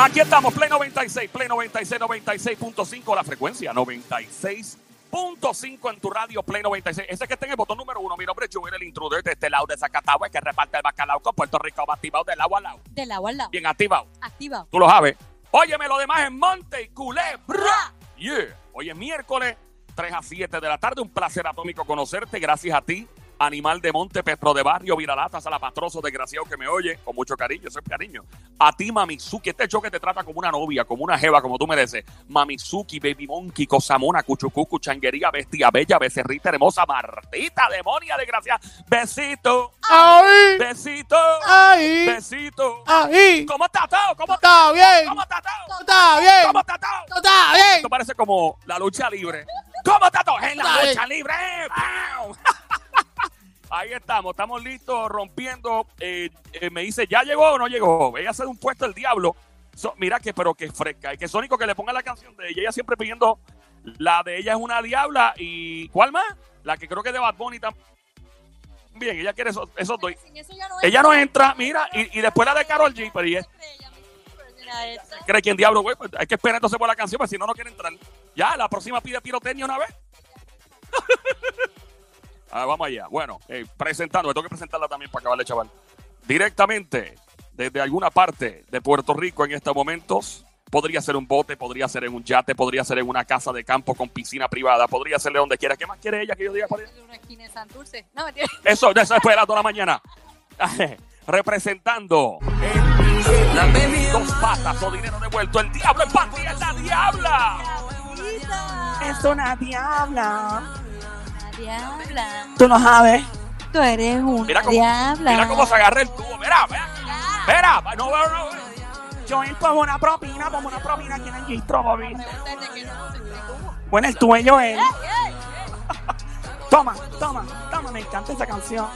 Aquí estamos, Play 96, Play 96, 96.5, la frecuencia 96.5 en tu radio, Play 96. Ese que está en el botón número uno. Mi nombre es Joel, el intruder de este lado de Zacatau, el que reparte el bacalao con Puerto Rico, va activado del agua al lado. Del agua al lado. Bien activado. Activa. Tú lo sabes. Óyeme, lo demás en Monte y Culebra. Yeah. Hoy es miércoles, 3 a 7 de la tarde. Un placer atómico conocerte. Gracias a ti, animal de monte, perro de barrio, viralata, salapastroso, desgraciado que me oye, con mucho cariño, eso es cariño. A ti, Mamizuki, este show que te trata como una novia, como una jeva, como tú mereces. Mamizuki, Baby Monkey, Cosamona, Cuchucucu, Changuería, Bestia Bella, Becerrita Hermosa, Martita, Demonia, desgraciada. Besito, Ahí, besito, ahí, besito. ahí. ¿Cómo está todo? ¿Cómo Está bien, ¿Cómo está todo? está bien, ¿Cómo está todo? está bien. Esto parece como la lucha libre. ¿Cómo está todo? En la lucha libre. ¡Pau! Ahí estamos, estamos listos, rompiendo. Eh, eh, me dice, ¿ya llegó o no llegó? Ella hace un puesto el diablo. So- mira que, pero que fresca. Y que Sónico que le ponga la canción de ella. Ella siempre pidiendo, la de ella es una diabla. ¿Y cuál más? La que creo que es de Bad Bunny también. Bien, ella quiere esos, esos dos. Eso no Ella no entra, mira, y, y después la de Carol G. Pero ¿y es- cree quién diablo, güey? Pues hay que esperar entonces por la canción, porque si no, no quiere entrar. Ya, la próxima pide pirotecnia una vez. Ah, vamos allá. Bueno, eh, presentando, me tengo que presentarla también para acabarle, chaval. Directamente desde alguna parte de Puerto Rico en estos momentos. Podría ser un bote, podría ser en un yate, podría ser en una casa de campo con piscina privada, podría ser de donde quiera. ¿Qué más quiere ella que yo diga para ella? Una esquina de Santurce. No. Eso, de eso después de las dos de la mañana. Representando el dos patas o dinero devuelto. El diablo en es la diabla. Es una diabla. Diabla. Tú no sabes. Tú eres Mira cómo, diabla. mira cómo se agarra el tubo. Mira, mira. Mira, no veo, no veo. Joel, pongo una propina, pongo una propina aquí en el gistro. Bueno, el tuyo es Joel. Toma, toma, toma, me encanta esa canción.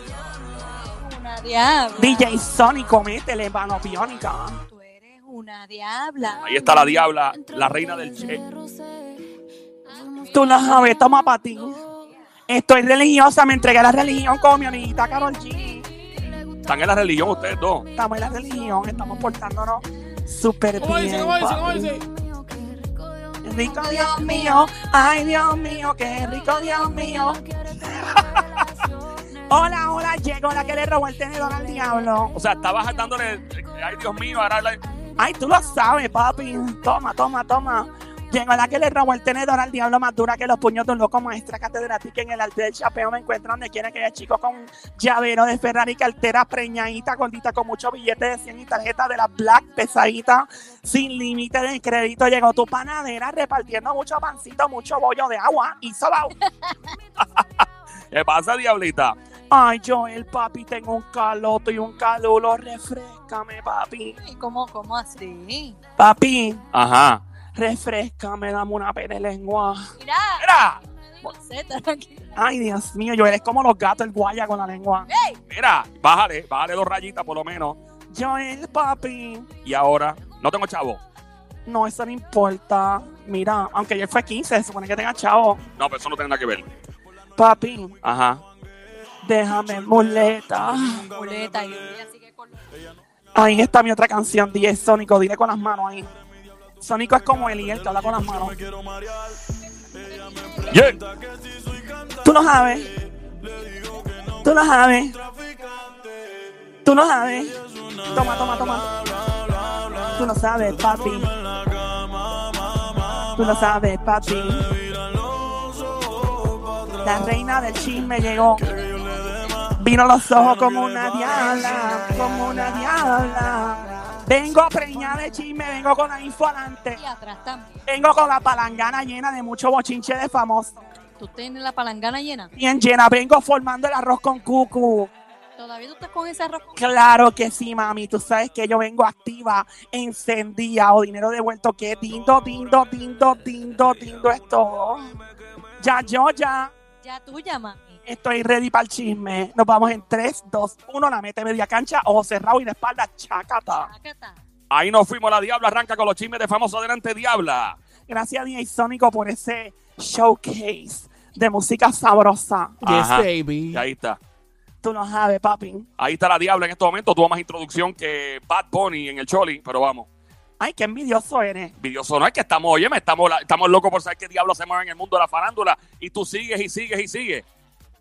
Una diabla. DJ Sónico, métele, mano biónica. Tú eres una diabla. Ahí está la diabla, la reina del che. Tú no sabes, toma para ti. Estoy religiosa, me entregué a la religión con mi amiguita Carol G. Están en la religión ustedes dos. Estamos en la religión, estamos portándonos súper ¿Cómo dice? bien. ¿Cómo dice? ¿Cómo dice? Rico Dios mío, ay Dios mío, qué rico Dios mío. hola, hola, llegó la que le robó el tenedor al diablo. O sea, estabas dándole, ay Dios mío, ahora la- Ay, tú lo sabes, papi. Toma, toma, toma. Llegó la que le robó el tenedor al diablo más dura que los puños de un loco maestra catedrática en el arte del chapeo. Me encuentro donde quiera que haya chico con un llavero de Ferrari, cartera preñadita, gordita, con muchos billetes de 100 y tarjeta de la Black pesadita, sin límite de crédito. Llegó tu panadera repartiendo mucho pancito, mucho bollo de agua y sobao. ¿Qué pasa, diablita? Ay, Joel, papi, tengo un caloto y un calulo. Refrescame, papi. ¿Y cómo, cómo así? Papi, Ajá. Refrescame, dame una pere lengua. Mira. Mira. Ay, Dios mío, Joel, es como los gatos, el guaya con la lengua. mira, bájale, bájale dos rayitas por lo menos. Joel, papi. Y ahora, no tengo chavo. No, eso no importa. Mira, aunque ayer fue 15, se supone que tenga chavo. No, pero eso no tiene nada que ver. Papi, Ajá. déjame muleta. Muleta y ella sigue con Ahí está mi otra canción, DJ Sónico. Dile con las manos ahí. Sónico es como Eliel, que habla con las manos. Yeah. Tú lo sabes. Tú lo sabes. Tú lo sabes. Toma, toma, toma. Tú lo sabes, papi. Tú lo sabes, papi. La reina del chisme llegó. Vino los ojos como una diabla, como una diabla. Vengo preñada de chisme, vengo con la info adelante. Y atrás también. Vengo con la palangana llena de mucho bochinche de famosos. ¿Tú tienes la palangana llena? Bien llena, vengo formando el arroz con cucu. ¿Todavía tú estás con ese arroz? con- Claro que sí, mami. Tú sabes que yo vengo activa, encendida o dinero devuelto. Que dindo, dindo, dindo, dindo, dindo es todo. Ya, yo, ya. Ya tuya, mami. Estoy ready para el chisme. Nos vamos en 3, 2, 1. La mete media cancha, ojo cerrado y de espalda, chacata. Acá Ahí nos fuimos, la diabla arranca con los chismes de famoso adelante, diabla. Gracias, DJ Sónico, por ese showcase de música sabrosa. Yes, Ajá. baby. Y ahí está. Tú lo sabes, papi. Ahí está la diabla en este momento. Tuvo más introducción que Bad Bunny en el Choli, pero vamos. Ay, qué envidioso eres. Envidioso no es que estamos, oye, estamos, estamos locos por saber qué diablo se mueve en el mundo de la farándula y tú sigues y sigues y sigues.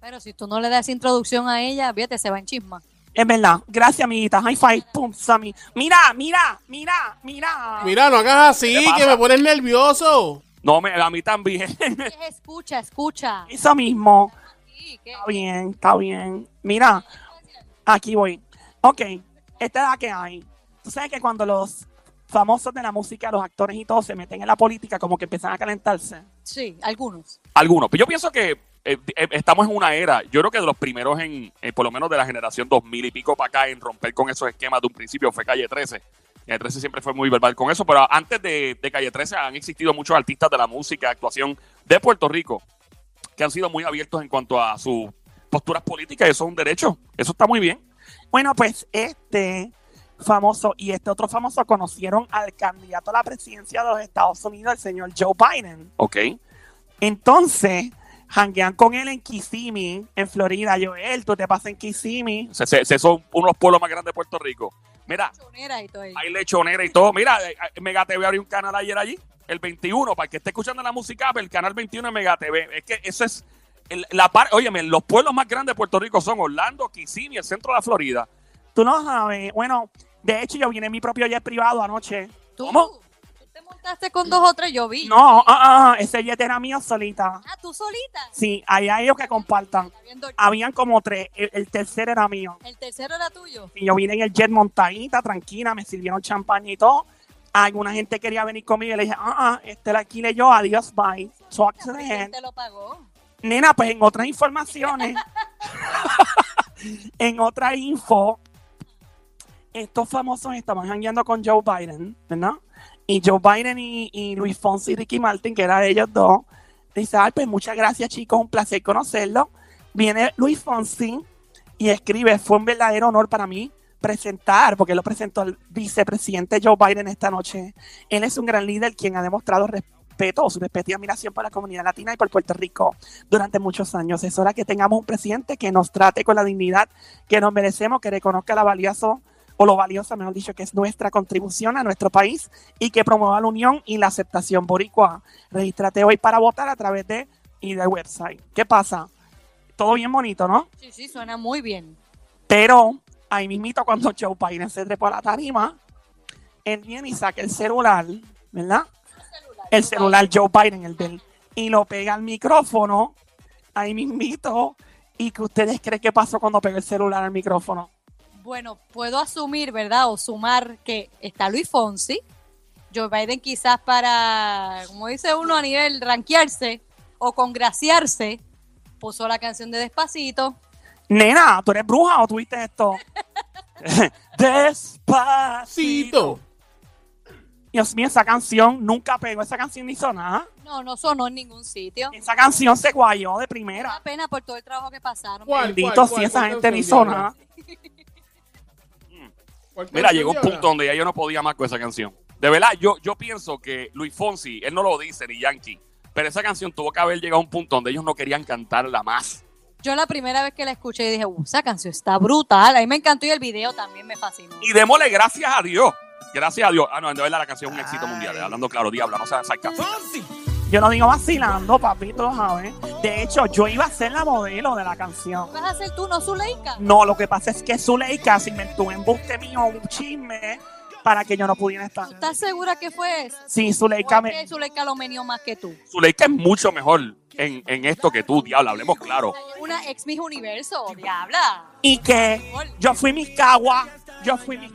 Pero si tú no le das introducción a ella, fíjate, se va en chisma. Es verdad. Gracias, amiguita. High five. Pum, Sammy. Mira, mira, mira, mira. Mira, no hagas así, que me pones nervioso. No, me, a mí también. Es escucha, escucha. Eso mismo. Sí, ¿qué? Está bien, está bien. Mira, aquí voy. Ok, esta es la que hay. Tú sabes que cuando los famosos de la música, los actores y todo se meten en la política, como que empiezan a calentarse. Sí, algunos. Algunos. Pero yo pienso que eh, eh, estamos en una era, yo creo que de los primeros en, eh, por lo menos de la generación 2000 y pico para acá, en romper con esos esquemas de un principio fue Calle 13. Calle 13 siempre fue muy verbal con eso, pero antes de, de Calle 13 han existido muchos artistas de la música, actuación de Puerto Rico, que han sido muy abiertos en cuanto a sus posturas políticas, y eso es un derecho. Eso está muy bien. Bueno, pues este famoso y este otro famoso conocieron al candidato a la presidencia de los Estados Unidos, el señor Joe Biden. Ok. Entonces, janguean con él en Kissimmee, en Florida. Joel, tú te pasas en Kissimmee. Se, se- se- son uno de los pueblos más grandes de Puerto Rico. Mira, Chonera y todo ahí. hay lechonera y todo. Mira, eh, eh, Mega TV abrió un canal ayer allí, el 21, para el que esté escuchando la música, el canal 21 de Mega TV. Es que eso es el- la parte, óyeme, los pueblos más grandes de Puerto Rico son Orlando, Kissimmee, el centro de la Florida. Tú no sabes. Bueno, de hecho, yo vine en mi propio jet privado anoche. ¿Tú? ¿Cómo? ¿Tú te montaste con dos o tres? Yo vi. No, ah, ah, ese jet era mío solita. Ah, ¿tú solita? Sí, hay a ellos que compartan. Habían como tres. El, el tercero era mío. El tercero era tuyo. Y yo vine en el jet montadita, tranquila, me sirvieron champaña y todo. Alguna gente quería venir conmigo y le dije, ah, ah, este la alquilé yo, adiós, bye. Talk to the ¿Quién end. te lo pagó? Nena, pues en otras informaciones, en otra info, estos famosos estaban jangueando con Joe Biden, ¿verdad? Y Joe Biden y, y Luis Fonsi y Ricky Martin, que eran ellos dos, dice, ay, pues muchas gracias chicos, un placer conocerlo. Viene Luis Fonsi y escribe, fue un verdadero honor para mí presentar, porque lo presentó el vicepresidente Joe Biden esta noche. Él es un gran líder quien ha demostrado respeto, su respeto y admiración por la comunidad latina y por Puerto Rico durante muchos años. Es hora que tengamos un presidente que nos trate con la dignidad que nos merecemos, que reconozca la valioso o lo valiosa, mejor dicho, que es nuestra contribución a nuestro país y que promueva la unión y la aceptación boricua. Regístrate hoy para votar a través de y del website. ¿Qué pasa? Todo bien bonito, ¿no? Sí, sí, suena muy bien. Pero ahí mismito cuando Joe Biden se trepó a la tarima, él viene y saca el celular, ¿verdad? El celular Joe Biden, el del, y lo pega al micrófono, ahí mismito. ¿Y que ustedes creen que pasó cuando pegó el celular al micrófono? Bueno, puedo asumir, ¿verdad? O sumar que está Luis Fonsi. Joe Biden quizás para, como dice uno, a nivel ranquearse o congraciarse, puso la canción de Despacito. Nena, ¿tú eres bruja o tuviste esto? Despacito. Cito. Dios mío, esa canción nunca pegó, esa canción ni hizo nada. No, no sonó en ningún sitio. Esa canción se guayó de Me primera. da pena por todo el trabajo que pasaron. ¿Cuál? Bendito si cuál, esa cuál gente ni hizo nada. ¿Cuál Mira, llegó un punto donde ya yo no podía más con esa canción. De verdad, yo, yo pienso que Luis Fonsi, él no lo dice ni Yankee, pero esa canción tuvo que haber llegado a un punto donde ellos no querían cantarla más. Yo la primera vez que la escuché dije, uh, esa canción está brutal. A mí me encantó y el video también me fascinó. Y démosle gracias a Dios. Gracias a Dios. Ah, no, de verdad la canción es un éxito mundial. eh, Hablando claro, diabla, no seas sarcástico. Yo no digo vacilando, papi, tú lo sabes. De hecho, yo iba a ser la modelo de la canción. ¿Vas a ser tú, no Zuleika? No, lo que pasa es que Zuleika se inventó un embuste mío, un chisme, para que yo no pudiera estar. ¿Tú estás segura que fue eso? Sí, Zuleika ¿O es me... que Zuleika lo menió más que tú? Zuleika es mucho mejor en, en esto que tú, diabla, hablemos claro. Una ex Miss Universo, diabla. Y que yo fui mis cagua, yo fui mi-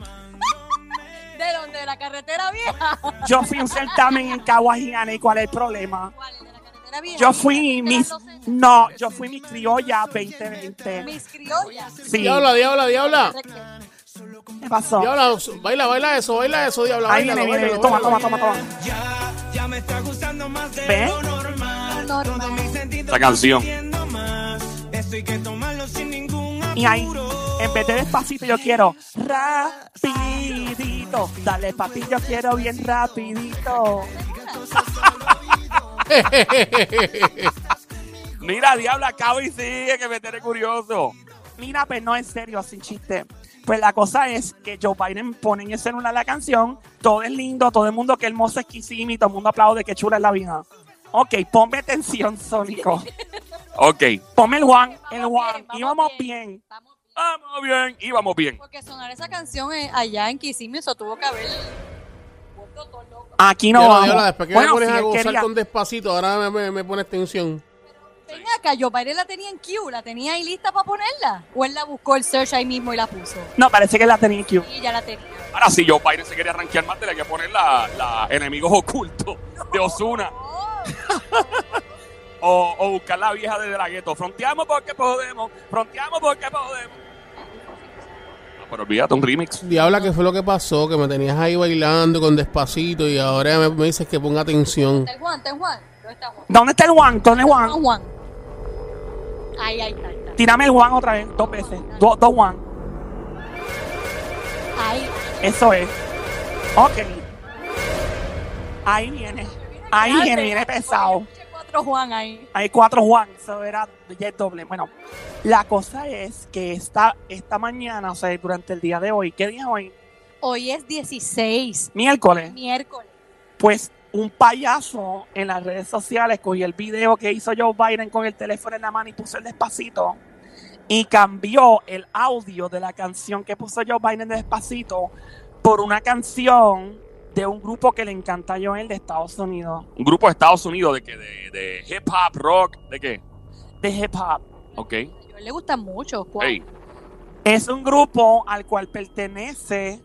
¿De dónde? ¿De la carretera vieja? yo fui un certamen en Caguas y. ¿Cuál es el problema? ¿Cuál? ¿De la carretera vieja? Yo fui ¿De mis... No, yo fui mi criolla 2020. Mis criollas. Sí, Diabla, diabla, diabla. ¿qué pasó? Diabla, baila, baila eso, baila eso, diabla. Ahí viene, viene, toma, toma, toma, toma. Ya, ya me está gustando más de lo normal. Normal. Mis Esa canción. Esto hay que tomarlo sin ningún apuro. Y ahí, en vez de despacito, yo quiero rapidito. Dale, papi, yo quiero bien rapidito. Mira, diabla, acaba y sigue, que me tiene curioso. Mira, pues no, en serio, sin chiste. Pues la cosa es que Joe Biden pone en el celular la canción, todo es lindo, todo el mundo que hermoso, exquisito, y todo el mundo aplaude, que chula es la vida. Ok, ponme atención, Sónico. Ok. Ponme el Juan, el Juan, vamos bien. bien. Vamos bien. Vamos bien, íbamos bien. Porque sonar esa canción eh, allá en Kissimmee, eso tuvo que haber. Aquí no vamos. después que Bueno, me pones si a gozar quería- con despacito, ahora me, me, me pones tensión. Ven acá, Joe Biden la tenía en Q, la tenía ahí lista para ponerla. O él la buscó el search ahí mismo y la puso. No, parece que la tenía en Q. Y ya la tenía. Ahora sí, Joe Biden se quería arranquear más, tenía que poner la, la enemigos ocultos de Osuna. O, o buscar la vieja de la gueto. Fronteamos porque podemos. Fronteamos porque podemos. Pero olvídate, un remix. Diabla, ¿qué fue lo que pasó? Que me tenías ahí bailando con despacito y ahora me, me dices que ponga atención. ¿Está el Juan? ¿Está el Juan? ¿Dónde está Juan? ¿Dónde está el Juan? ¿Dónde es Juan, Juan? Juan. Ahí, ahí está, ahí está. Tírame el Juan otra vez, dos veces. Do- dos Juan. Ahí. Eso es. Ok. Ahí viene. Ahí viene, viene pesado. Cuatro Juan ahí. Hay cuatro Juan, eso era ya es doble. Bueno, la cosa es que esta, esta mañana, o sea, durante el día de hoy, ¿qué día es hoy? Hoy es 16, Miércoles. miércoles. Pues un payaso en las redes sociales cogió el video que hizo Joe Biden con el teléfono en la mano y puso el despacito y cambió el audio de la canción que puso Joe Biden de despacito por una canción de un grupo que le encanta a Joel de Estados Unidos, Un grupo de Estados Unidos de que de, de hip hop, rock, ¿de qué? de hip hop. Ok. A Joel le gusta mucho. Es un grupo al cual pertenece,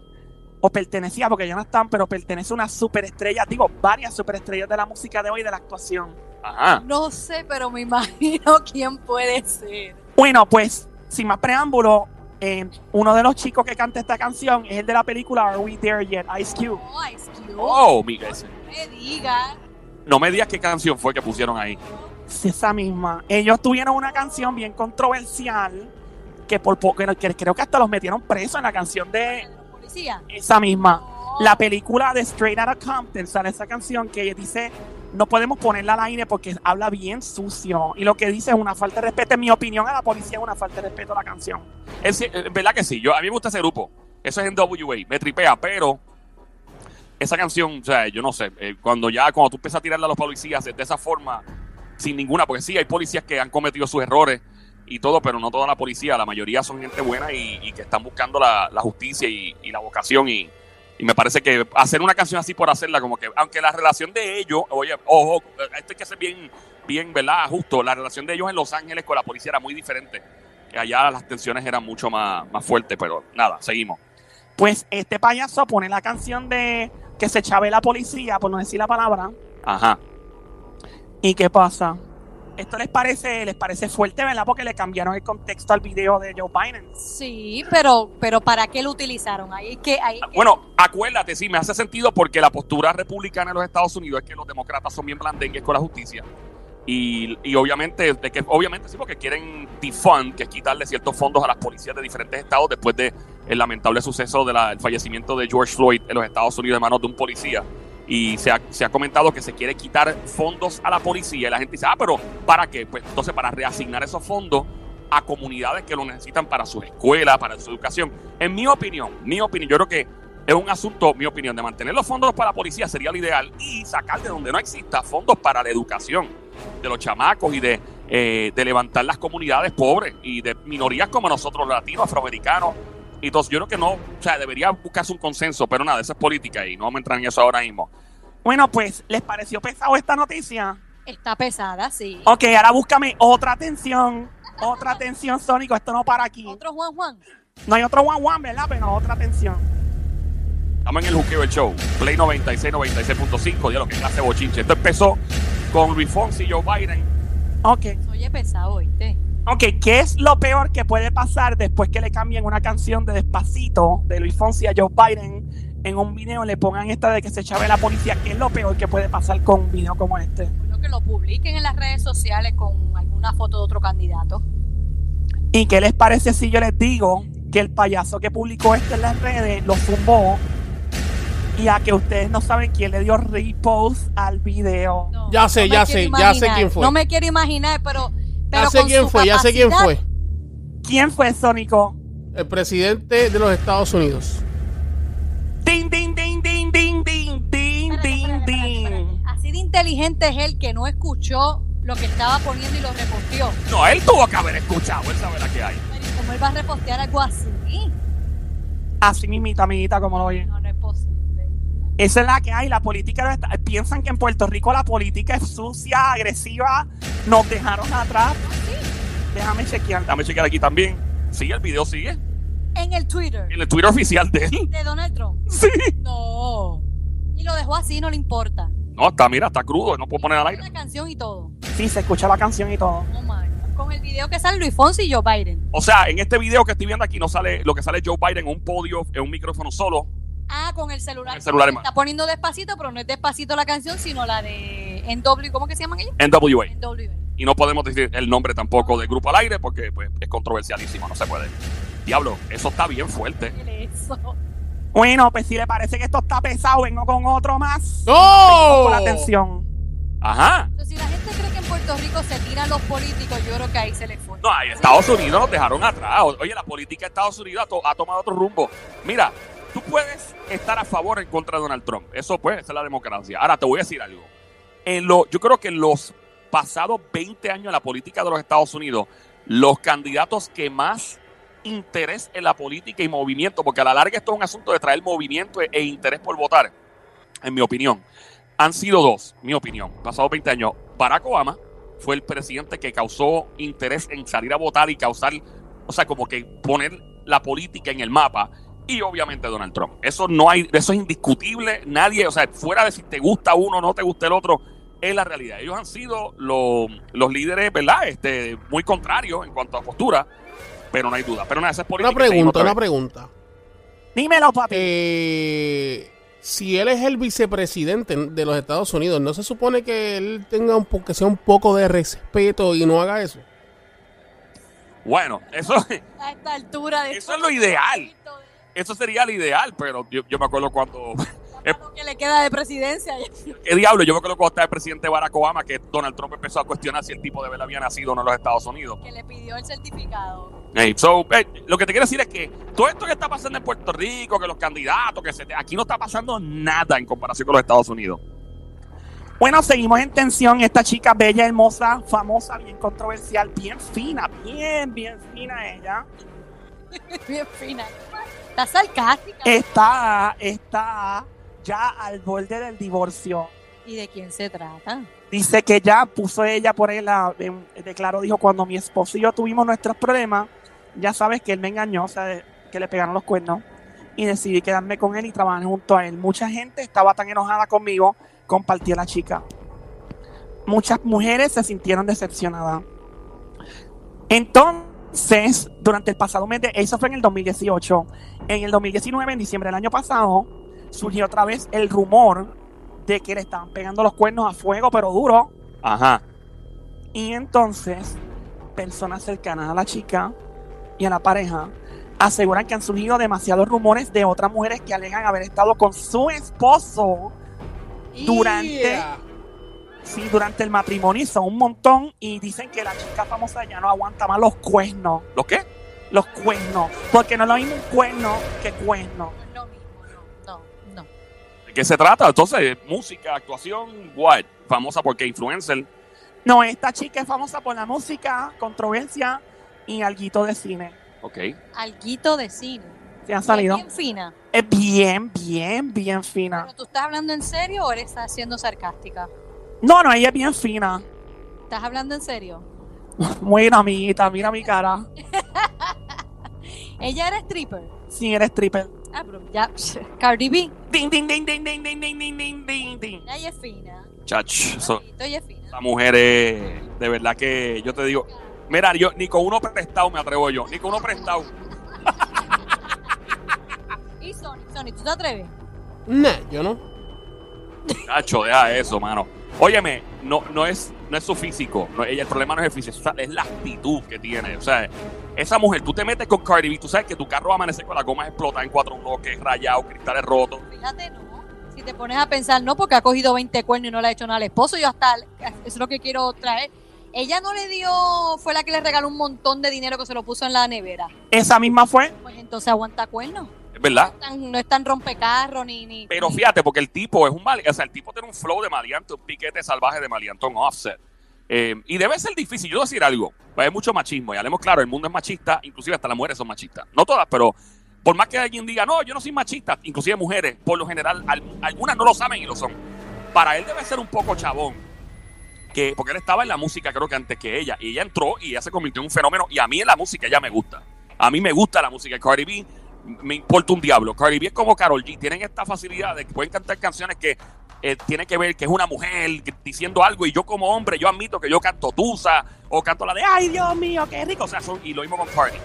o pertenecía, porque ya no están, pero pertenece una superestrella, digo, varias superestrellas de la música de hoy y de la actuación. ajá. No sé, pero me imagino quién puede ser. Bueno, pues, sin más preámbulo, eh, uno de los chicos que canta esta canción es el de la película Are We There Yet? Ice Cube. Oh, Ice Cube. Oh, Miguel. No me diga. No me digas qué canción fue que pusieron ahí. Sí, esa misma. Ellos tuvieron una canción bien controversial que por poco, que creo que hasta los metieron presos en la canción de ¿Los policías? esa misma. La película de Straight Outta Compton sale esa canción que dice no podemos ponerla al aire porque habla bien sucio y lo que dice es una falta de respeto. En mi opinión a la policía es una falta de respeto a la canción. Es, eh, verdad que sí. Yo, a mí me gusta ese grupo. Eso es en WA. Me tripea, pero esa canción, o sea, yo no sé. eh, cuando ya, cuando tú empiezas a tirarle a los policías de esa forma, sin ninguna, porque sí, hay policías que han cometido sus errores y todo, pero no toda la policía. La mayoría son gente buena y, y que están buscando la, la justicia y, y la vocación. Y, y me parece que hacer una canción así por hacerla, como que, aunque la relación de ellos, oye, ojo, esto hay que ser bien, bien, ¿verdad? Justo. La relación de ellos en Los Ángeles con la policía era muy diferente. Allá las tensiones eran mucho más, más fuertes, pero nada, seguimos. Pues este payaso pone la canción de que se chave la policía, por no decir la palabra. Ajá. ¿Y qué pasa? Esto les parece, les parece fuerte, ¿verdad? Porque le cambiaron el contexto al video de Joe Biden. Sí, pero, pero ¿para qué lo utilizaron? Ahí que, ahí que- Bueno, acuérdate, sí, me hace sentido porque la postura republicana en los Estados Unidos es que los demócratas son bien blandengues con la justicia. Y, y obviamente, de que, obviamente sí, porque quieren defund, que es quitarle ciertos fondos a las policías de diferentes estados después del lamentable suceso del fallecimiento de George Floyd en los Estados Unidos de manos de un policía. Y se ha, se ha comentado que se quiere quitar fondos a la policía. Y la gente dice, ah, pero ¿para qué? Pues entonces para reasignar esos fondos a comunidades que lo necesitan para sus escuelas, para su educación. En mi opinión, mi opinión, yo creo que es un asunto, mi opinión, de mantener los fondos para la policía sería lo ideal y sacar de donde no exista fondos para la educación de los chamacos y de, eh, de levantar las comunidades pobres y de minorías como nosotros, latinos, afroamericanos. Y entonces yo creo que no, o sea, debería buscarse un consenso, pero nada, eso es política y no vamos a entrar en eso ahora mismo. Bueno, pues, ¿les pareció pesado esta noticia? está pesada, sí. Ok, ahora búscame otra atención. Otra atención, Sónico. Esto no para aquí. Otro Juan Juan. No hay otro one one, ¿verdad? Pero otra atención. Estamos en el juqueo del show. Play 96, 96.5. Ya lo que clase bochinche. Esto empezó con Luis Fonsi y Joe Biden. Ok. Oye, pesado, ¿oíste? Ok, ¿qué es lo peor que puede pasar después que le cambien una canción de Despacito de Luis Fonsi a Joe Biden en un video le pongan esta de que se chave la policía? ¿Qué es lo peor que puede pasar con un video como este? Bueno, que lo publiquen en las redes sociales con alguna foto de otro candidato. ¿Y qué les parece si yo les digo que el payaso que publicó esto en las redes lo zumbó y a que ustedes no saben quién le dio repost al video? No, Ya sé, ya sé, ya sé quién fue. No me quiero imaginar, pero. Pero Ya sé con quién su fue, ya sé quién fue. ¿Quién fue, Sónico? el presidente de los Estados Unidos. Ding, ding, ding, ding, ding, ding, ding, ding, ding. Así de inteligente es él que no escuchó lo que estaba poniendo y lo reposteó. No, él tuvo que haber escuchado, él sabe la que hay. Pero, ¿y ¿Cómo él va a repostear algo así? Así mismita, amiguita, como lo oyen. No, no es posible. Esa es la que hay. La política piensan que en Puerto Rico la política es sucia, agresiva. Nos dejaron atrás. Déjame chequear. Dame chequear aquí también. Sigue, el video sigue. En el Twitter En el Twitter oficial de él. de Donald Trump. Sí. No. Y lo dejó así, no le importa. No, está, mira, está crudo, no puedo poner al aire. Una canción y todo. Sí, se escucha la canción y todo. Oh my God. Con el video que sale Luis Fonsi y Joe Biden. O sea, en este video que estoy viendo aquí no sale lo que sale Joe Biden en un podio, en un micrófono solo. Ah, con el celular. Con el celular mano. Está poniendo despacito, pero no es despacito la canción, sino la de NW. ¿Cómo que se llaman ellos? NWA. NW. Y no podemos decir el nombre tampoco del grupo al aire porque pues, es controversialísimo, no se puede. Diablo, eso está bien fuerte. Bueno, pues si le parece que esto está pesado, vengo con otro más. ¡No! Por la atención. Ajá. Entonces, si la gente cree que en Puerto Rico se tiran los políticos, yo creo que ahí se les fue. No, ahí Estados Unidos nos dejaron atrás. Oye, la política de Estados Unidos ha, to- ha tomado otro rumbo. Mira, tú puedes estar a favor o en contra de Donald Trump. Eso pues, esa es la democracia. Ahora te voy a decir algo. En lo, yo creo que en los pasados 20 años en la política de los Estados Unidos, los candidatos que más interés en la política y movimiento, porque a la larga esto es un asunto de traer movimiento e, e interés por votar, en mi opinión, han sido dos, mi opinión, pasados 20 años. Barack Obama fue el presidente que causó interés en salir a votar y causar, o sea, como que poner la política en el mapa. Y obviamente Donald Trump. Eso no hay, eso es indiscutible. Nadie, o sea, fuera de si te gusta uno o no te gusta el otro, es la realidad. Ellos han sido lo- los líderes, ¿verdad? Este, muy contrarios en cuanto a postura, pero no hay duda. Pero nada, esa es política. Una pregunta, una pregunta. Dímelo, papi. Eh, si él es el vicepresidente de los Estados Unidos, ¿no se supone que él tenga un que sea un poco de respeto y no haga eso? Bueno, eso, A esta altura de Eso es lo ideal. eso sería lo ideal, pero yo, yo me acuerdo cuando Lo que le queda de presidencia. ¿Qué diablo? Yo me acuerdo cuando estaba el presidente Barack Obama que Donald Trump empezó a cuestionar si el tipo de verdad había nacido o no en los Estados Unidos. Que le pidió el certificado. Hey, so, lo que te quiero decir es que todo esto que está pasando en Puerto Rico, que los candidatos, que se te- aquí no está pasando nada en comparación con los Estados Unidos. Bueno, seguimos en tensión. Esta chica bella, hermosa, famosa, bien controversial, bien fina, bien, bien fina ella. Bien fina. Está sarcástica. Está, está ya al borde del divorcio. ¿Y de quién se trata? Dice que ya puso ella por él, la, en- declaró, dijo, cuando mi esposo y yo tuvimos nuestros problemas, ya sabes que él me engañó, o sea, que le pegaron los cuernos, y decidí quedarme con él y trabajar junto a él. Mucha gente estaba tan enojada conmigo, compartí a la chica. Muchas mujeres se sintieron decepcionadas. Entonces, durante el pasado mes de, eso fue en el 2018, en el 2019, en diciembre del año pasado, surgió otra vez el rumor de que le estaban pegando los cuernos a fuego, pero duro. Ajá. Y entonces, personas cercanas a la chica y a la pareja aseguran que han surgido demasiados rumores de otras mujeres que alegan haber estado con su esposo Durante- Yeah. sí, durante el matrimonio y son un montón y dicen que la chica famosa ya no aguanta más los cuernos, ¿Los qué? los cuernos, porque no es lo mismo un cuerno que cuerno. No. ¿De qué se trata? Entonces, música, actuación, what? Famosa porque influencer. No, esta chica es famosa por la música, controversia y alguito de cine. Ok. Alguito de cine. Se han salido. Es bien fina. Es bien, bien, bien fina. ¿Pero tú estás hablando en serio o eres siendo sarcástica? No, no, ella es bien fina. ¿Estás hablando en serio? Muy amiguita, mira mi cara. Ella era stripper. Sí, eres stripper. Ah, pero ya. Cardi B. Ding, ding, ding, ding, ding, ding, ding, ding, ding, ding, ding. Ella es fina. Chach. so- Ella es fina. esa mujer es, de verdad que yo te digo, mira, yo ni con uno prestado me atrevo yo, ni con uno prestado. Y Sony, Sony, ¿tú te atreves? Nah, yo no. Nacho, deja eso, mano. Óyeme, no, no, es, no es su físico. no, ella, el problema no es el físico, es la actitud que tiene. O sea, esa mujer, tú te metes con Cardi B, tú sabes que tu carro va a amanecer con la goma explotada en cuatro bloques, rayados, cristales rotos. Fíjate, no. Si te pones a pensar, no, porque ha cogido 20 cuernos y no le ha hecho nada al esposo, yo hasta, eso es lo que quiero traer. Ella no le dio, fue la que le regaló un montón de dinero que se lo puso en la nevera. Esa misma fue. Pues entonces aguanta cuernos. Es verdad. No es tan- No es tan rompecarro ni, ni. Pero fíjate, porque el tipo es un mal, o sea, el tipo tiene un flow de maleante, un piquete salvaje de maleante, un offset. Eh, y debe ser difícil. Yo voy a decir algo, pues hay mucho machismo, y hablemos claro, el mundo es machista, inclusive hasta las mujeres son machistas. No todas, pero por más que alguien diga, no, yo no soy machista, inclusive mujeres, por lo general, al- algunas no lo saben y lo son. Para él debe ser un poco chabón. Que, porque él estaba en la música creo que antes que ella, y ella entró y ella se convirtió en un fenómeno, y a mí en la música ella me gusta. A mí me gusta la música Cardi B, me importa un diablo. Cardi B es como Carol G, tienen esta facilidad de que pueden cantar canciones que eh, tienen que ver que es una mujer diciendo algo, y yo como hombre, yo admito que yo canto Tusa, o canto la de Ay Dios mío, qué rico. O sea, son- y lo mismo con Cardi.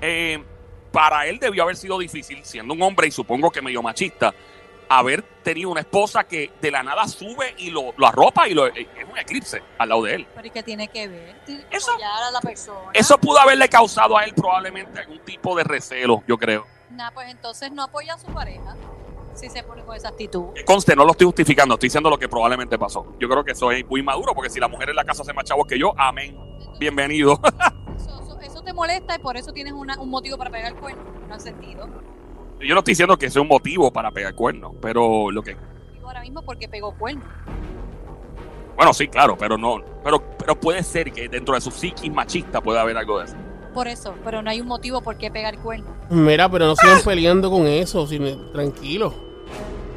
Eh, para él debió haber sido difícil, siendo un hombre y supongo que medio machista, haber tenido una esposa que de la nada sube y lo, lo arropa y lo, eh, es un eclipse al lado de él. Pero ¿y qué tiene que ver? Tiene que Eso- a la persona. Eso pudo haberle causado a él probablemente algún tipo de recelo, yo creo. Nah, pues entonces no apoya a su pareja. Si se pone con esa actitud. Que conste, no lo estoy justificando, estoy diciendo lo que probablemente pasó. Yo creo que eso es muy maduro, porque si la mujer en la casa hace más chavos que yo, amén. Bienvenido. Eso, eso- eso te molesta y por eso tienes una- un motivo para pegar el cuerno. No has sentido. yo no estoy diciendo que sea un motivo para pegar cuernos, pero lo que. Digo ahora mismo porque pegó cuerno. Bueno, sí, claro, pero no. Pero, pero puede ser que dentro de su psiquis machista pueda haber algo de eso. Por eso, pero no hay un motivo por qué pegar cuerno. Mira, pero no sigan peleando con eso, tranquilo.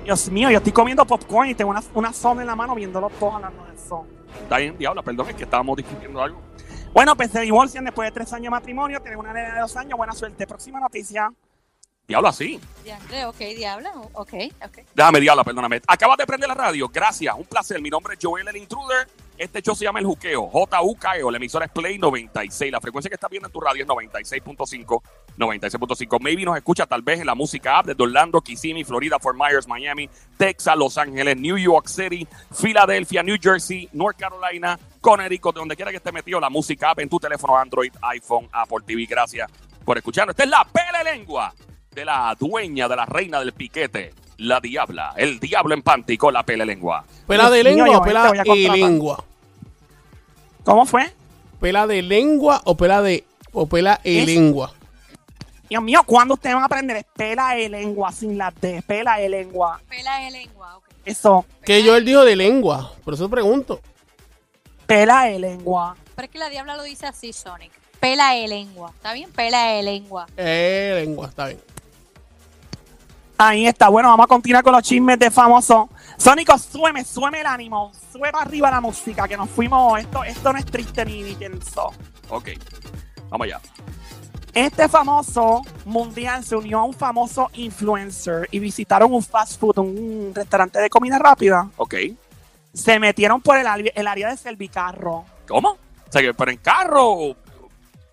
Dios mío, yo estoy comiendo popcorn y tengo una, una soda en la mano viéndolo todos hablando de eso. Está bien, diabla, perdón, es que estábamos discutiendo algo. Bueno, pues se divorcian después de tres años de matrimonio, tienen una nena de dos años, buena suerte. Próxima noticia. Diabla, sí. Diandre, ok, diabla, ok, ok. Déjame, diabla, perdóname. Acabas de prender la radio. Gracias, un placer. Mi nombre es Joel el Intruder. Este show se llama El Juqueo, J-U-K-E-O. La emisora es Play 96. La frecuencia que estás viendo en tu radio es 96.5. 96.5. Maybe nos escucha tal vez en la música app desde Orlando, Kissimmee, Florida, Fort Myers, Miami, Texas, Los Ángeles, New York City, Filadelfia, New Jersey, North Carolina, Connecticut, de donde quiera que esté metido la música app en tu teléfono Android, iPhone, Apple TV. Gracias por escucharnos. Esta es la pele lengua de la dueña de la reina del piquete, la diabla. El diablo en panty con la pele lengua. ¿Pela de mío, lengua o pela de lengua? ¿Cómo fue? ¿Pela de lengua o pela de o pela e lengua? Dios mío, ¿cuándo ustedes van a aprender? Pela de lengua sin la D, pela de lengua. Pela de lengua, ok. Eso, Que yo él dijo de lengua, por eso pregunto. pela de lengua. Pero es que la diabla lo dice así, Sonic. Pela de lengua. ¿Está bien? Pela de lengua. Eh, lengua, está bien. Ahí está. Bueno, vamos a continuar con los chismes de famosos. Sónico, sueme, sueme el ánimo. Sube para arriba la música, que nos fuimos. Esto, esto no es triste ni, ni tenso. Ok, vamos allá. Este famoso mundial se unió a un famoso influencer y visitaron un fast food, un restaurante de comida rápida. Ok, Se metieron por el, el área de Servicarro. ¿cómo? O sea, que pero en carro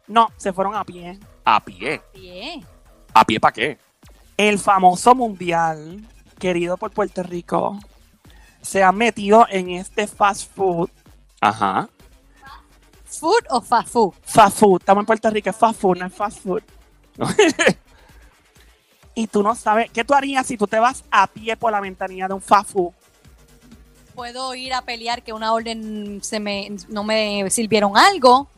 No, se fueron a pie. a pie. Bien. ¿A pie para qué? El famoso mundial, querido por Puerto Rico, se ha metido en este fast food. Ajá. ¿Food o fast food? Fast food, estamos en Puerto Rico, es fast food, no es fast food. Y tú no sabes, ¿qué tú harías si tú te vas a pie por la ventanilla de un fast food? Puedo ir a pelear que una orden se me, no me sirvieron algo.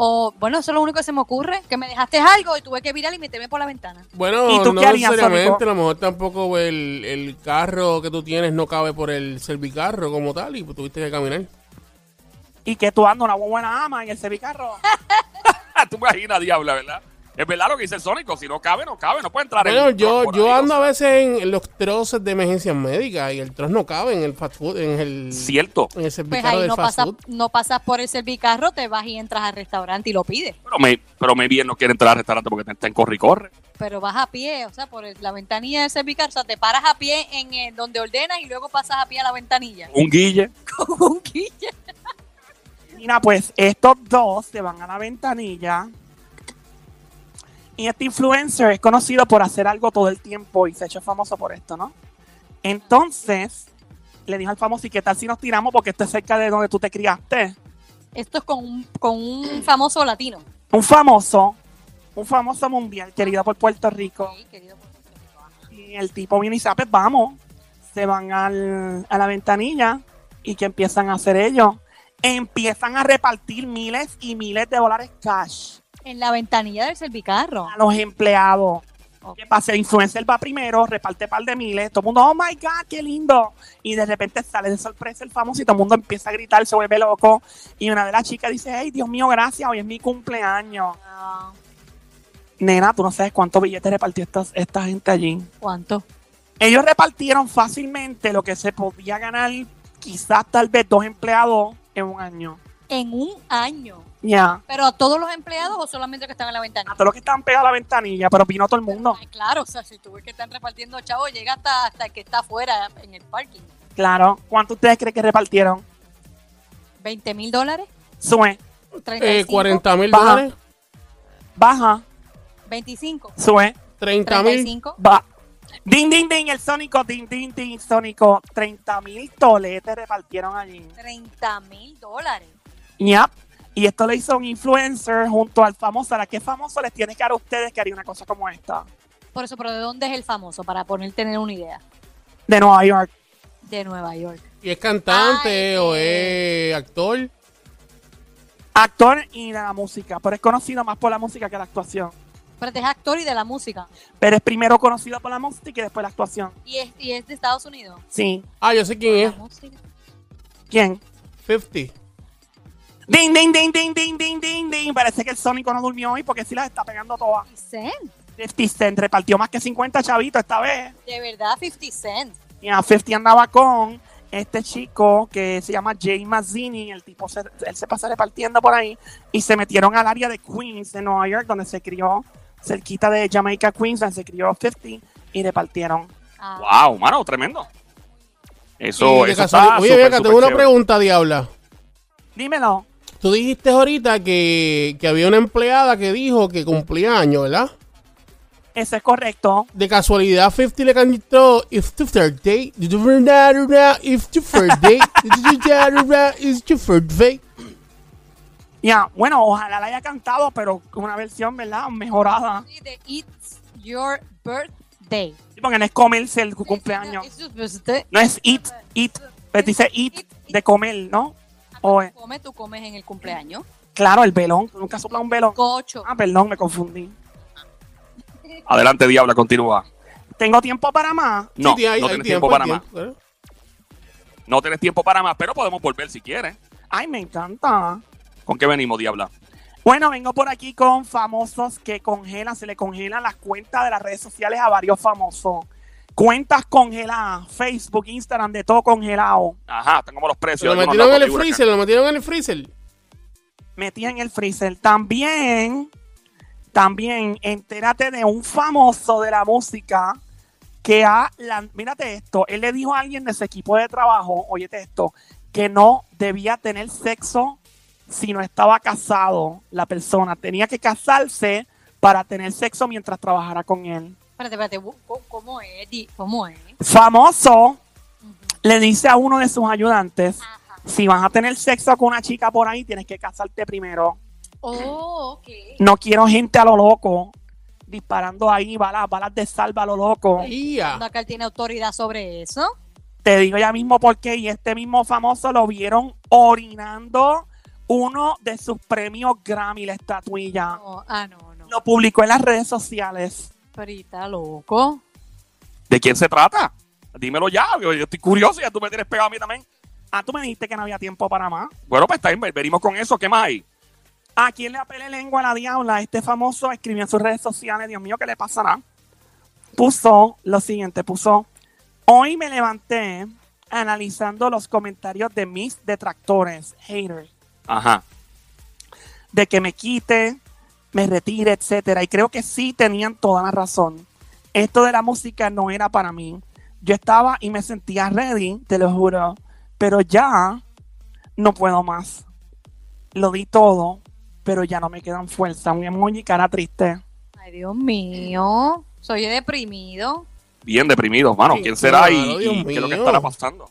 O, bueno, eso es lo único que se me ocurre. Que me dejaste algo y tuve que virar y meterme por la ventana. Bueno, ¿Y tú no qué harías, necesariamente, a lo mejor tampoco el, el carro que tú tienes no cabe por el servicarro como tal y pues tuviste que caminar. Y que tú andas una buena ama en el servicarro. Tú imaginas, diabla, ¿verdad? Es verdad lo que dice el Sónico. Si no cabe, no cabe. No puede entrar Bueno, el yo, yo ahí, ando o a veces en, en los troces de emergencias médicas y el trozo no cabe en el fast food, en el, Cierto. en el Pues servicarro ahí del no fast pasas, food. no pasas por el servicarro, te vas y entras al restaurante y lo pides. Pero me, pero me bien no quiere entrar al restaurante porque está en corre y corre. Pero vas a pie, o sea, por el- la ventanilla del servicarro. O sea, te paras a pie en eh, donde ordenas y luego pasas a pie a la ventanilla. Un guille. Con un quille. Mira, pues estos dos se van a la ventanilla. Y este influencer es conocido por hacer algo todo el tiempo y se ha hecho famoso por esto, ¿no? Entonces, le dijo al famoso, ¿y qué tal si nos tiramos? Porque esto es cerca de donde tú te criaste. Esto es con un, con un famoso latino. Un famoso, un famoso mundial querido por Puerto Rico. Sí, querido Puerto Rico. Y el tipo viene y dice, "Ah, pues vamos. Se van al- a la ventanilla y que empiezan a hacer ellos. empiezan a repartir miles y miles de dólares cash En la ventanilla del servicarro. a los empleados. ¿Qué pasa? El influencer va primero, reparte par de miles, todo el mundo, oh my God, qué lindo. Y de repente sale de sorpresa el famoso y todo el mundo empieza a gritar, se vuelve loco. Y una de las chicas dice, hey, Dios mío, gracias, hoy es mi cumpleaños. Ah, Nena, tú no sabes cuántos billetes repartió esta, esta gente allí. ¿Cuánto? Ellos repartieron fácilmente lo que se podía ganar, quizás tal vez dos empleados en un año. En un año. Ya. ¿Pero a todos los empleados o solamente los que están en la A ventanilla? todos los que estaban pegados a la ventanilla, pero vino todo el mundo. Ay, claro, o sea, si tú ves que están repartiendo chavos, llega hasta, hasta el que está afuera en el parking. Claro. ¿Cuánto ustedes creen que repartieron? ¿20 mil dólares? Sube, ¿35? Eh, 40 mil Baja. dólares, baja, ¿25? sube, 30 mil. ¿35? va. Ding, ding, ding, el Sónico, ding, ding, ding, Sónico. 30 mil toletes repartieron allí. 30 mil dólares. Yep. Y esto lo hizo un influencer junto al famoso. ¿A qué famoso les tiene que dar a ustedes que haría una cosa como esta? Por eso, pero ¿de dónde es el famoso? Para poner tener una idea. De Nueva York. De Nueva York. ¿Y es cantante Ay, o es actor? Actor y de la música. Pero es conocido más por la música que la actuación. Pero es actor y de la música. Pero es primero conocido por la música y después la actuación. Y es, y es de Estados Unidos. Sí. Ah, yo sé quién es. música. ¿Quién? 50. Ding, ding, ding, ding, ding, ding, ding, ding. Parece que el Sónico no durmió hoy porque sí las está pegando todas. 50 Cent. 50 Cent repartió más que 50 chavitos esta vez. De verdad, 50 Cent. Y a 50 andaba con este chico que se llama Jay Mazzini. El tipo se, él se pasa repartiendo por ahí. Y se metieron al área de Queens, de Nueva York, donde se crió, cerquita de Jamaica, Queens, donde se crió 50. Y repartieron. Ah, Wow, mano, tremendo. Eso, Y eso está Oye, súper tengo una pregunta, Diabla. Dímelo. Tú dijiste ahorita que, que había una empleada que dijo que cumplía años, ¿verdad? Eso es correcto. De casualidad, 50 le cantó If the third day, if the third day, is your third day. Ya, bueno, ojalá la haya cantado, pero con una versión, ¿verdad? Mejorada. de It's Your Birthday. Sí, porque no es comerse el cumpleaños. No es eat, eat. Pero dice eat de comer, ¿no? O tú comes en el cumpleaños. claro, el velón. ¿Tú Nunca sopla un velón. Cocho. Ah, perdón, me confundí. Adelante, Diabla, continúa. ¿Tengo tiempo para más? No, Sí, hay- no hay tienes tiempo, para más. tiempo, ¿eh? No tienes tiempo para más, pero podemos volver si quieres. Ay, me encanta. ¿Con qué venimos, Diabla? Bueno, vengo por aquí con famosos que congelan, se le congelan las cuentas de las redes sociales a varios famosos. Cuentas congeladas, Facebook, Instagram, de todo congelado. Ajá, están como los precios. lo metieron en el freezer, lo metieron en el freezer. Metí en el freezer. También, también, entérate de un famoso de la música que ha, lan- mírate esto, él le dijo a alguien de su equipo de trabajo, óyete esto, que no debía tener sexo si no estaba casado la persona. Tenía que casarse para tener sexo mientras trabajara con él. Espérate, espérate. ¿cómo- ¿Cómo es? ¿Cómo es? Famoso le dice a uno de sus ayudantes, Ajá. si vas a tener sexo con una chica por ahí, tienes que casarte primero. Oh, ok. No quiero gente a lo loco disparando ahí balas, balas de salva a lo loco. ¿Cuándo acá él tiene autoridad sobre eso? Te digo ya mismo por qué. Y este mismo famoso lo vieron orinando uno de sus premios Grammy, la estatuilla. No, ah, no, no. Lo publicó en las redes sociales. Está loco. ¿De quién se trata? Dímelo ya, yo, yo estoy curioso, ya tú me tienes pegado a mí también. Ah, tú me dijiste que no había tiempo para más. Bueno, pues está bien, venimos con eso, ¿qué más hay? ¿A quién le apele lengua a la diabla? Este famoso escribió en sus redes sociales, Dios mío, ¿qué le pasará? Puso lo siguiente, puso, hoy me levanté analizando los comentarios de mis detractores, haters, Ajá. de que me quite, me retire, etcétera. Y creo que sí tenían toda la razón. Esto de la música no era para mí. Yo estaba y me sentía ready, te lo juro, pero ya no puedo más. Lo di todo, pero ya no me quedan fuerza. Un emoji cara triste. Ay, Dios mío. Soy deprimido. Bien deprimidos, mano. ¿Quién será y, claro, Dios y qué es lo que estará pasando?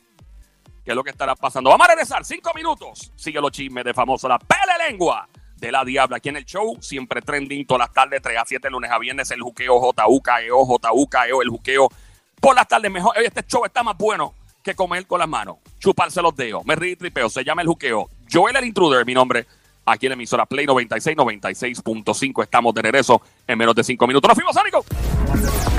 ¿Qué es lo que estará pasando? Vamos a regresar, cinco minutos. Sigue los chismes de famoso La Pele Lengua de la Diabla. Aquí en el show, siempre trending todas las tardes, 3 a 7, lunes a viernes, el juqueo JUKEO, JUKEO, el juqueo por las tardes mejor. Este show está más bueno que comer con las manos, chuparse los dedos, me río y tripeo. Se llama el juqueo. Joel el Intruder, mi nombre. Aquí en la emisora Play 96, 96.5. Estamos de regreso en menos de cinco minutos. ¡Nos fuimos, Sónico!